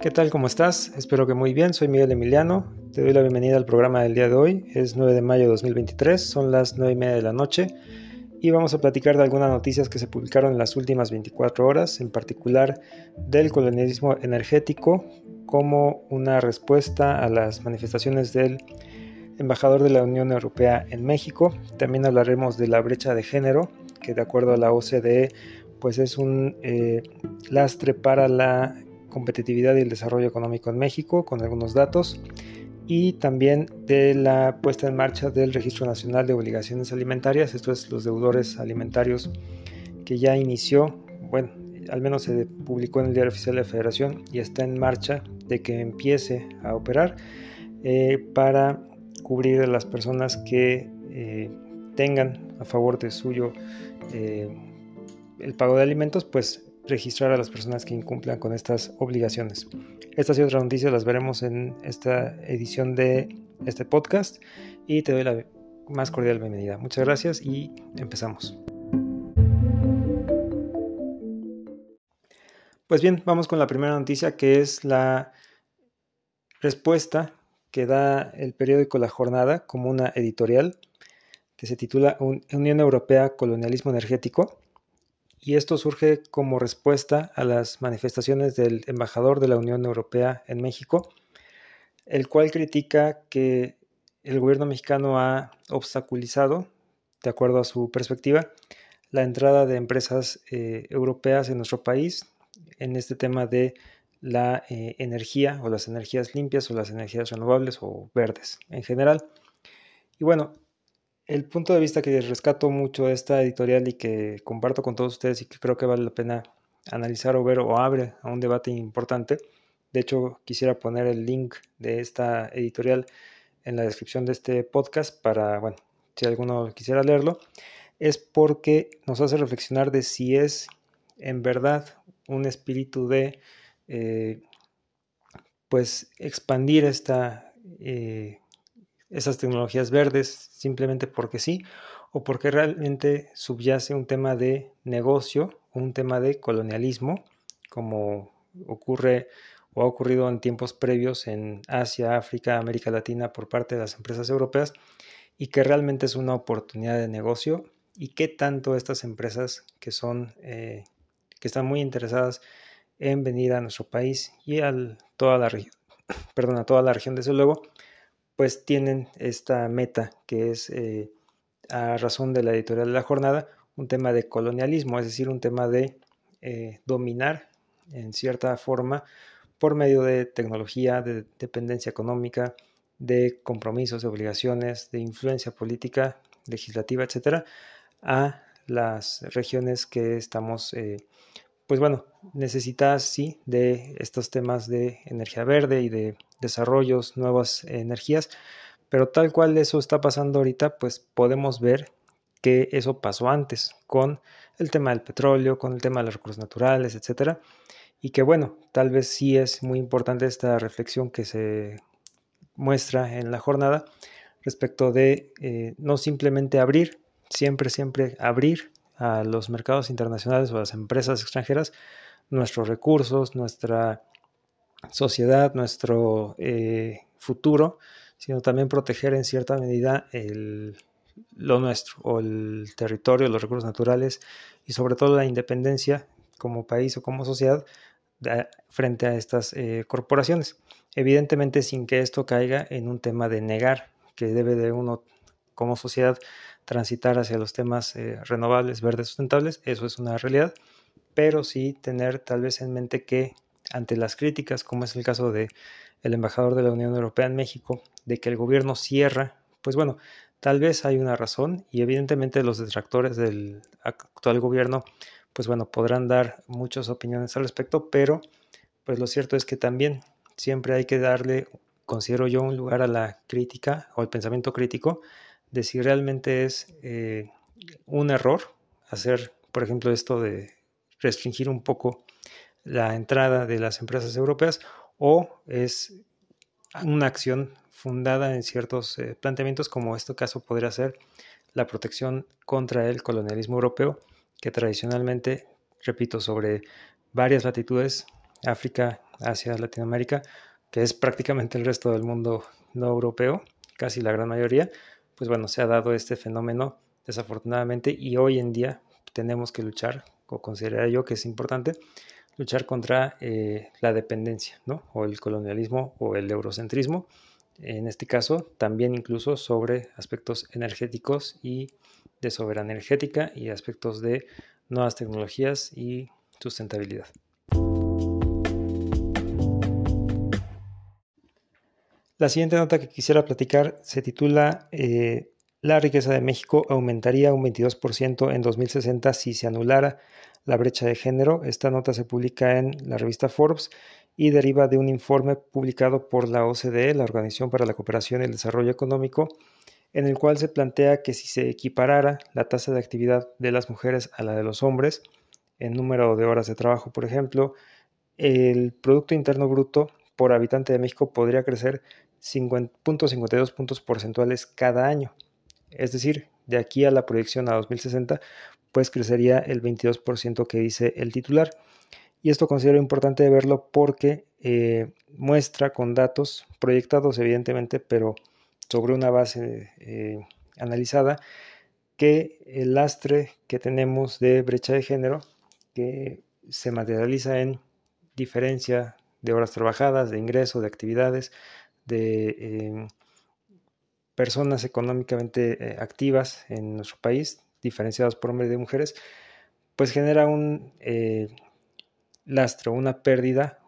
¿Qué tal? ¿Cómo estás? Espero que muy bien. Soy Miguel Emiliano. Te doy la bienvenida al programa del día de hoy. Es 9 de mayo de 2023, son las 9 y media de la noche y vamos a platicar de algunas noticias que se publicaron en las últimas 24 horas, en particular del colonialismo energético como una respuesta a las manifestaciones del embajador de la Unión Europea en México. También hablaremos de la brecha de género, que de acuerdo a la OCDE pues es un eh, lastre para la competitividad y el desarrollo económico en México, con algunos datos y también de la puesta en marcha del Registro Nacional de Obligaciones Alimentarias, esto es los deudores alimentarios que ya inició, bueno, al menos se publicó en el Diario Oficial de la Federación y está en marcha de que empiece a operar eh, para cubrir a las personas que eh, tengan a favor de suyo eh, el pago de alimentos, pues registrar a las personas que incumplan con estas obligaciones. Estas y otras noticias las veremos en esta edición de este podcast y te doy la más cordial bienvenida. Muchas gracias y empezamos. Pues bien, vamos con la primera noticia que es la respuesta que da el periódico La Jornada como una editorial que se titula Unión Europea Colonialismo Energético y esto surge como respuesta a las manifestaciones del embajador de la Unión Europea en México, el cual critica que el gobierno mexicano ha obstaculizado, de acuerdo a su perspectiva, la entrada de empresas eh, europeas en nuestro país en este tema de la eh, energía o las energías limpias o las energías renovables o verdes en general. Y bueno, el punto de vista que rescato mucho de esta editorial y que comparto con todos ustedes y que creo que vale la pena analizar o ver o abre a un debate importante. De hecho, quisiera poner el link de esta editorial en la descripción de este podcast para, bueno, si alguno quisiera leerlo, es porque nos hace reflexionar de si es en verdad un espíritu de, eh, pues, expandir esta eh, esas tecnologías verdes simplemente porque sí o porque realmente subyace un tema de negocio, un tema de colonialismo, como ocurre o ha ocurrido en tiempos previos en Asia, África, América Latina por parte de las empresas europeas y que realmente es una oportunidad de negocio y qué tanto estas empresas que son eh, que están muy interesadas en venir a nuestro país y a toda la región, perdón, a toda la región desde luego, pues tienen esta meta que es eh, a razón de la editorial de la jornada un tema de colonialismo, es decir, un tema de eh, dominar en cierta forma por medio de tecnología, de dependencia económica, de compromisos, de obligaciones, de influencia política, legislativa, etcétera, a las regiones que estamos eh, pues bueno, necesitas sí de estos temas de energía verde y de desarrollos, nuevas energías, pero tal cual eso está pasando ahorita, pues podemos ver que eso pasó antes con el tema del petróleo, con el tema de los recursos naturales, etcétera, y que bueno, tal vez sí es muy importante esta reflexión que se muestra en la jornada respecto de eh, no simplemente abrir, siempre, siempre abrir a los mercados internacionales o a las empresas extranjeras nuestros recursos, nuestra sociedad, nuestro eh, futuro, sino también proteger en cierta medida lo nuestro o el territorio, los recursos naturales y sobre todo la independencia como país o como sociedad frente a estas eh, corporaciones. Evidentemente sin que esto caiga en un tema de negar que debe de uno como sociedad transitar hacia los temas eh, renovables, verdes, sustentables, eso es una realidad, pero sí tener tal vez en mente que ante las críticas, como es el caso de el embajador de la Unión Europea en México, de que el gobierno cierra, pues bueno, tal vez hay una razón y evidentemente los detractores del actual gobierno, pues bueno, podrán dar muchas opiniones al respecto, pero pues lo cierto es que también siempre hay que darle, considero yo, un lugar a la crítica o al pensamiento crítico de si realmente es eh, un error hacer, por ejemplo, esto de restringir un poco la entrada de las empresas europeas o es una acción fundada en ciertos eh, planteamientos como este caso podría ser la protección contra el colonialismo europeo que tradicionalmente, repito, sobre varias latitudes África, Asia, Latinoamérica, que es prácticamente el resto del mundo no europeo, casi la gran mayoría, pues bueno, se ha dado este fenómeno desafortunadamente y hoy en día tenemos que luchar, o consideraría yo que es importante, luchar contra eh, la dependencia, ¿no? O el colonialismo o el eurocentrismo, en este caso también incluso sobre aspectos energéticos y de soberanía energética y aspectos de nuevas tecnologías y sustentabilidad. La siguiente nota que quisiera platicar se titula eh, La riqueza de México aumentaría un 22% en 2060 si se anulara la brecha de género. Esta nota se publica en la revista Forbes y deriva de un informe publicado por la OCDE, la Organización para la Cooperación y el Desarrollo Económico, en el cual se plantea que si se equiparara la tasa de actividad de las mujeres a la de los hombres, en número de horas de trabajo, por ejemplo, el Producto Interno Bruto por habitante de México podría crecer 5.52 puntos porcentuales cada año. Es decir, de aquí a la proyección a 2060, pues crecería el 22% que dice el titular. Y esto considero importante verlo porque eh, muestra con datos proyectados evidentemente, pero sobre una base eh, analizada, que el lastre que tenemos de brecha de género, que se materializa en diferencia de horas trabajadas, de ingreso, de actividades, de em, personas económicamente eh, activas en nuestro país, diferenciadas por hombres y mujeres, pues genera un eh, lastre, una pérdida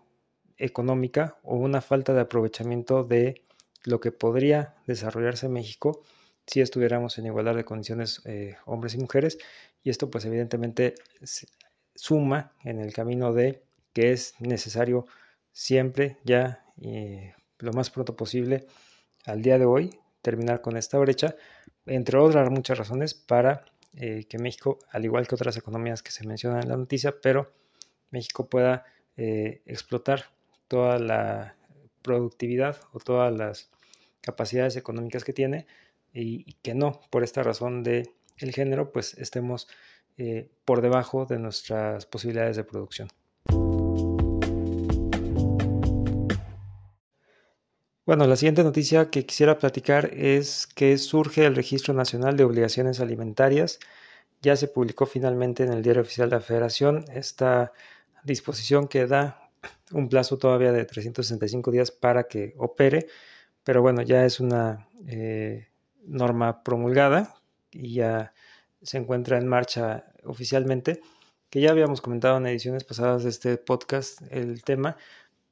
económica o una falta de aprovechamiento de lo que podría desarrollarse en México si estuviéramos en igualdad de condiciones eh, hombres y mujeres. Y esto pues evidentemente suma en el camino de que es necesario siempre ya lo más pronto posible al día de hoy terminar con esta brecha, entre otras muchas razones para eh, que México, al igual que otras economías que se mencionan en la noticia, pero México pueda eh, explotar toda la productividad o todas las capacidades económicas que tiene y, que no, por esta razón de el género, pues estemos eh, por debajo de nuestras posibilidades de producción. Bueno, la siguiente noticia que quisiera platicar es que surge el Registro Nacional de Obligaciones Alimentarias. Ya se publicó finalmente en el Diario Oficial de la Federación esta disposición que da un plazo todavía de 365 días para que opere, pero bueno, ya es una eh, norma promulgada y ya se encuentra en marcha oficialmente, que ya habíamos comentado en ediciones pasadas de este podcast el tema,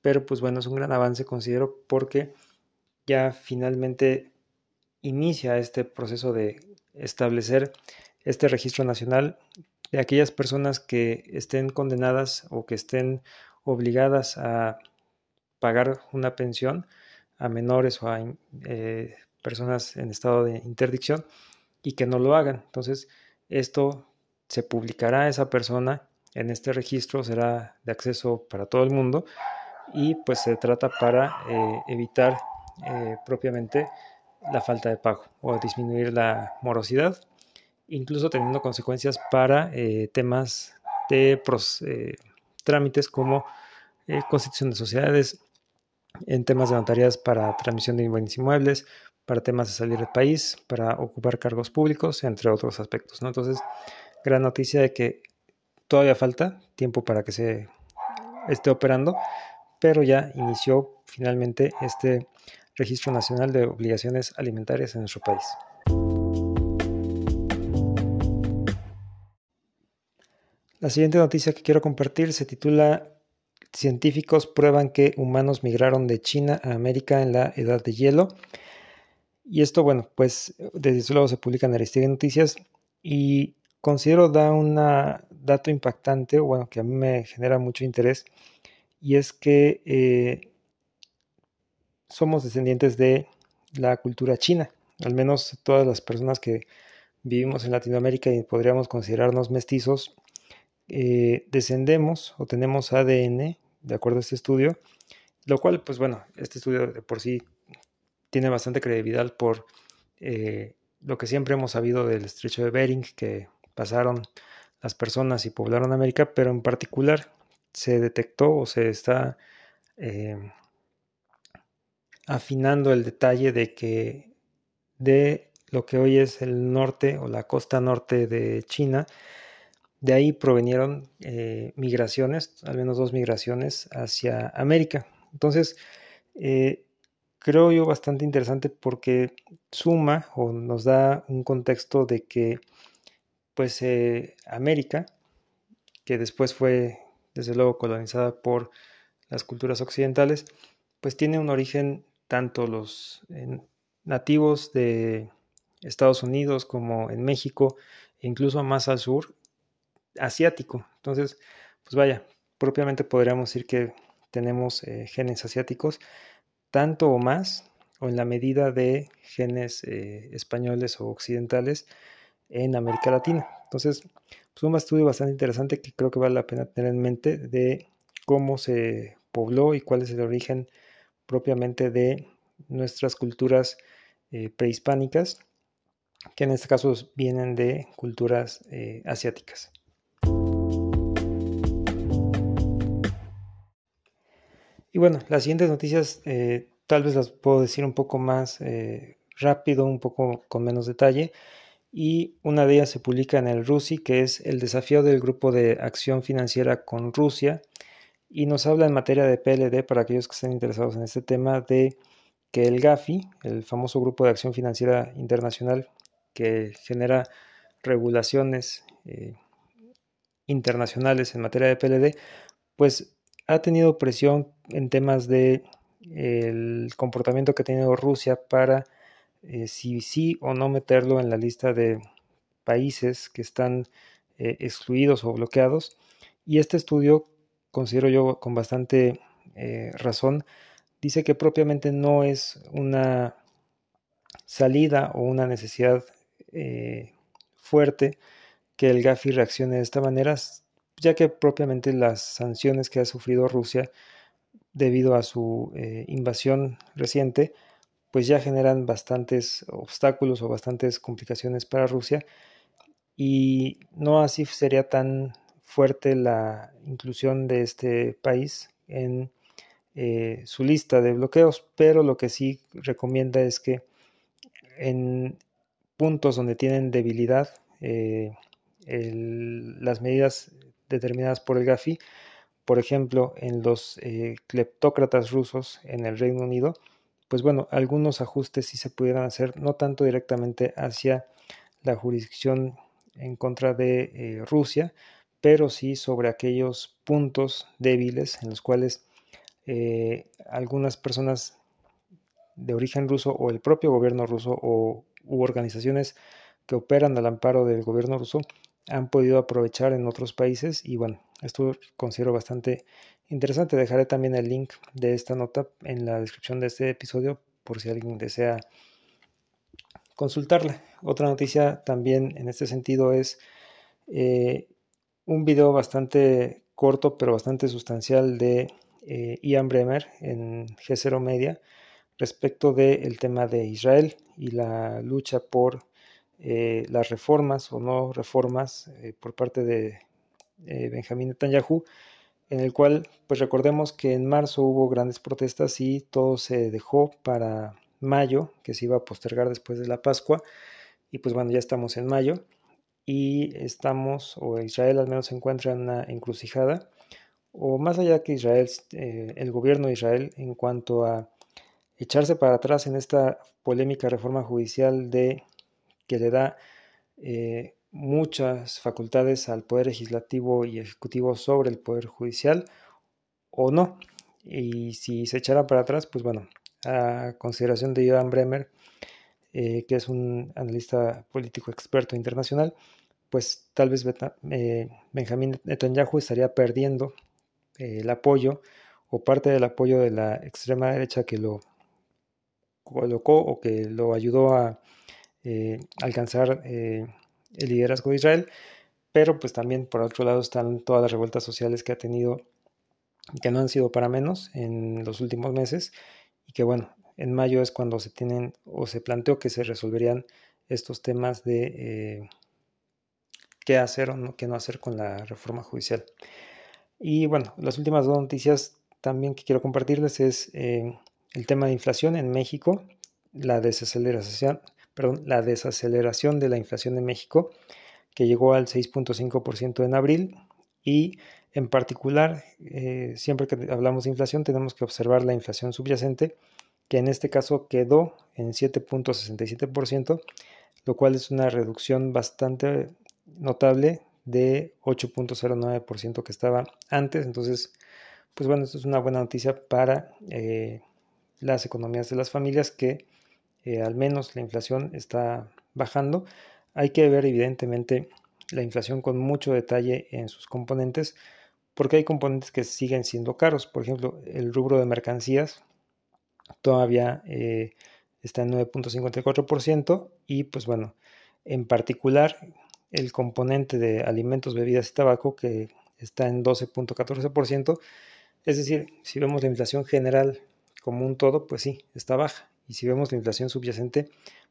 pero pues bueno, es un gran avance, considero, porque ya finalmente inicia este proceso de establecer este registro nacional de aquellas personas que estén condenadas o que estén obligadas a pagar una pensión a menores o a eh, personas en estado de interdicción y que no lo hagan. Entonces, esto se publicará a esa persona en este registro, será de acceso para todo el mundo y pues se trata para eh, evitar eh, propiamente la falta de pago o disminuir la morosidad, incluso teniendo consecuencias para eh, temas de trámites como constitución de sociedades, en temas de notarias para transmisión de bienes inmuebles, para temas de salir del país, para ocupar cargos públicos, entre otros aspectos. ¿no? Entonces, gran noticia de que todavía falta tiempo para que se esté operando, pero ya inició finalmente este Registro Nacional de Obligaciones Alimentarias en nuestro país. La siguiente noticia que quiero compartir se titula Científicos prueban que humanos migraron de China a América en la Edad de Hielo. Y esto, bueno, pues desde luego se publica en Aristegui Noticias y considero da un dato impactante, bueno, que a mí me genera mucho interés, y es que eh, somos descendientes de la cultura china, al menos todas las personas que vivimos en Latinoamérica y podríamos considerarnos mestizos, eh, descendemos o tenemos ADN, de acuerdo a este estudio, lo cual, pues bueno, este estudio de por sí tiene bastante credibilidad por eh, lo que siempre hemos sabido del estrecho de Bering, que pasaron las personas y poblaron América, pero en particular se detectó o se está eh, afinando el detalle de que de lo que hoy es el norte o la costa norte de China, de ahí provenieron eh, migraciones, al menos dos migraciones hacia América. Entonces, eh, creo yo bastante interesante porque suma o nos da un contexto de que, pues, eh, América, que después fue, desde luego, colonizada por las culturas occidentales, pues tiene un origen tanto los nativos de Estados Unidos como en México, e incluso más al sur, asiático. Entonces, pues vaya, propiamente podríamos decir que tenemos eh, genes asiáticos, tanto o más, o en la medida de genes eh, españoles o occidentales en América Latina. Entonces, pues un estudio bastante interesante que creo que vale la pena tener en mente de cómo se pobló y cuál es el origen propiamente de nuestras culturas eh, prehispánicas, que en este caso vienen de culturas asiáticas. Y bueno, las siguientes noticias eh, tal vez las puedo decir un poco más eh, rápido, un poco con menos detalle. Y una de ellas se publica en el RUSI, que es el desafío del Grupo de Acción Financiera con Rusia. Y nos habla en materia de PLD, para aquellos que estén interesados en este tema, de que el GAFI, el famoso Grupo de Acción Financiera Internacional, que genera regulaciones eh, internacionales en materia de PLD, pues ha tenido presión en temas de el comportamiento que ha tenido Rusia para eh, si sí o no meterlo en la lista de países que están eh, excluidos o bloqueados. Y este estudio, considero yo con bastante eh, razón, dice que propiamente no es una salida o una necesidad fuerte que el GAFI reaccione de esta manera, ya que propiamente las sanciones que ha sufrido Rusia debido a su invasión reciente, pues ya generan bastantes obstáculos o bastantes complicaciones para Rusia y no así sería tan fuerte la inclusión de este país en eh, su lista de bloqueos, pero lo que sí recomienda es que en puntos donde tienen debilidad eh, las medidas determinadas por el GAFI, por ejemplo, en los eh, cleptócratas rusos en el Reino Unido, pues bueno, algunos ajustes sí se pudieran hacer, no tanto directamente hacia la jurisdicción en contra de eh, Rusia, pero sí sobre aquellos puntos débiles en los cuales eh, algunas personas de origen ruso o el propio gobierno ruso o u organizaciones que operan al amparo del gobierno ruso han podido aprovechar en otros países y bueno, esto considero bastante interesante. Dejaré también el link de esta nota en la descripción de este episodio por si alguien desea consultarla. Otra noticia también en este sentido es eh, un video bastante corto pero bastante sustancial de eh, Ian Bremer en G0 Media respecto del tema de Israel y la lucha por eh, las reformas o no reformas eh, por parte de eh, Benjamín Netanyahu, en el cual, pues recordemos que en marzo hubo grandes protestas y todo se dejó para mayo, que se iba a postergar después de la Pascua, y pues bueno, ya estamos en mayo y estamos, o Israel al menos se encuentra en una encrucijada, o más allá que Israel, el gobierno de Israel, en cuanto a echarse para atrás en esta polémica reforma judicial de que le da eh, muchas facultades al Poder Legislativo y Ejecutivo sobre el Poder Judicial o no. Y si se echara para atrás, pues bueno, a consideración de Johan Bremer, eh, que es un analista político experto internacional, pues tal vez eh, Benjamín Netanyahu estaría perdiendo el apoyo o parte del apoyo de la extrema derecha que lo colocó o que lo ayudó a eh, alcanzar eh, el liderazgo de Israel, pero pues también por otro lado están todas las revueltas sociales que ha tenido que no han sido para menos en los últimos meses y que bueno, en mayo es cuando se tienen o se planteó que se resolverían estos temas de eh, qué hacer o no, qué no hacer con la reforma judicial. Y bueno, las últimas dos noticias también que quiero compartirles es el tema de inflación en México, la desaceleración, perdón, la desaceleración de la inflación en México, que llegó al 6.5% en abril y en particular, eh, siempre que hablamos de inflación tenemos que observar la inflación subyacente, que en este caso quedó en 7.67%, lo cual es una reducción bastante notable de 8.09% que estaba antes. Entonces, pues bueno, esto es una buena noticia para eh, las economías de las familias que eh, al menos la inflación está bajando. Hay que ver evidentemente la inflación con mucho detalle en sus componentes porque hay componentes que siguen siendo caros. Por ejemplo, el rubro de mercancías todavía eh, está en 9.54% y pues bueno, en particular el componente de alimentos, bebidas y tabaco que está en 12.14%. Es decir, si vemos la inflación general como un todo, pues sí, está baja. Y si vemos la inflación subyacente,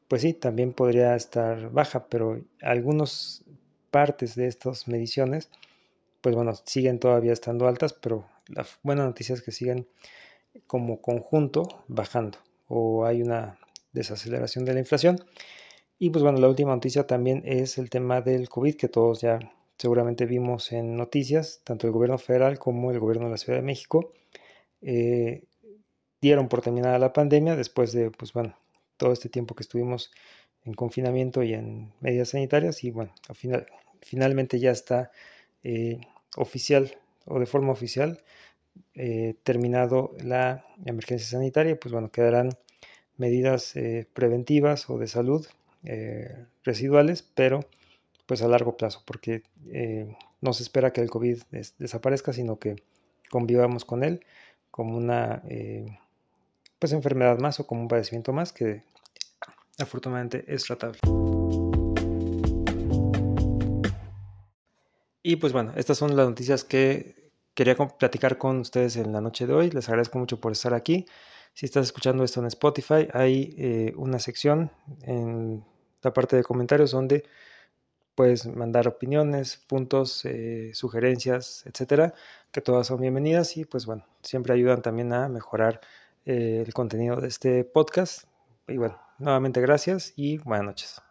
pues sí, también podría estar baja, pero algunas partes de estas mediciones, pues bueno, siguen todavía estando altas, pero la buena noticia es que siguen como conjunto bajando o hay una desaceleración de la inflación. Y pues bueno, la última noticia también es el tema del COVID, que todos ya seguramente vimos en noticias, tanto el gobierno federal como el gobierno de la Ciudad de México, eh, dieron por terminada la pandemia después de, pues bueno, todo este tiempo que estuvimos en confinamiento y en medidas sanitarias y bueno, al final, finalmente ya está eh, oficial o de forma oficial eh, terminado la emergencia sanitaria, pues bueno, quedarán medidas preventivas o de salud eh, residuales, pero pues a largo plazo, porque eh, no se espera que el COVID desaparezca, sino que convivamos con él como una eh, pues enfermedad más o como un padecimiento más que afortunadamente es tratable. Y pues bueno, estas son las noticias que quería platicar con ustedes en la noche de hoy. Les agradezco mucho por estar aquí. Si estás escuchando esto en Spotify, hay eh, una sección en la parte de comentarios donde puedes mandar opiniones, puntos, eh, sugerencias, etcétera, que todas son bienvenidas y pues bueno, siempre ayudan también a mejorar eh, el contenido de este podcast. Y bueno, nuevamente gracias y buenas noches.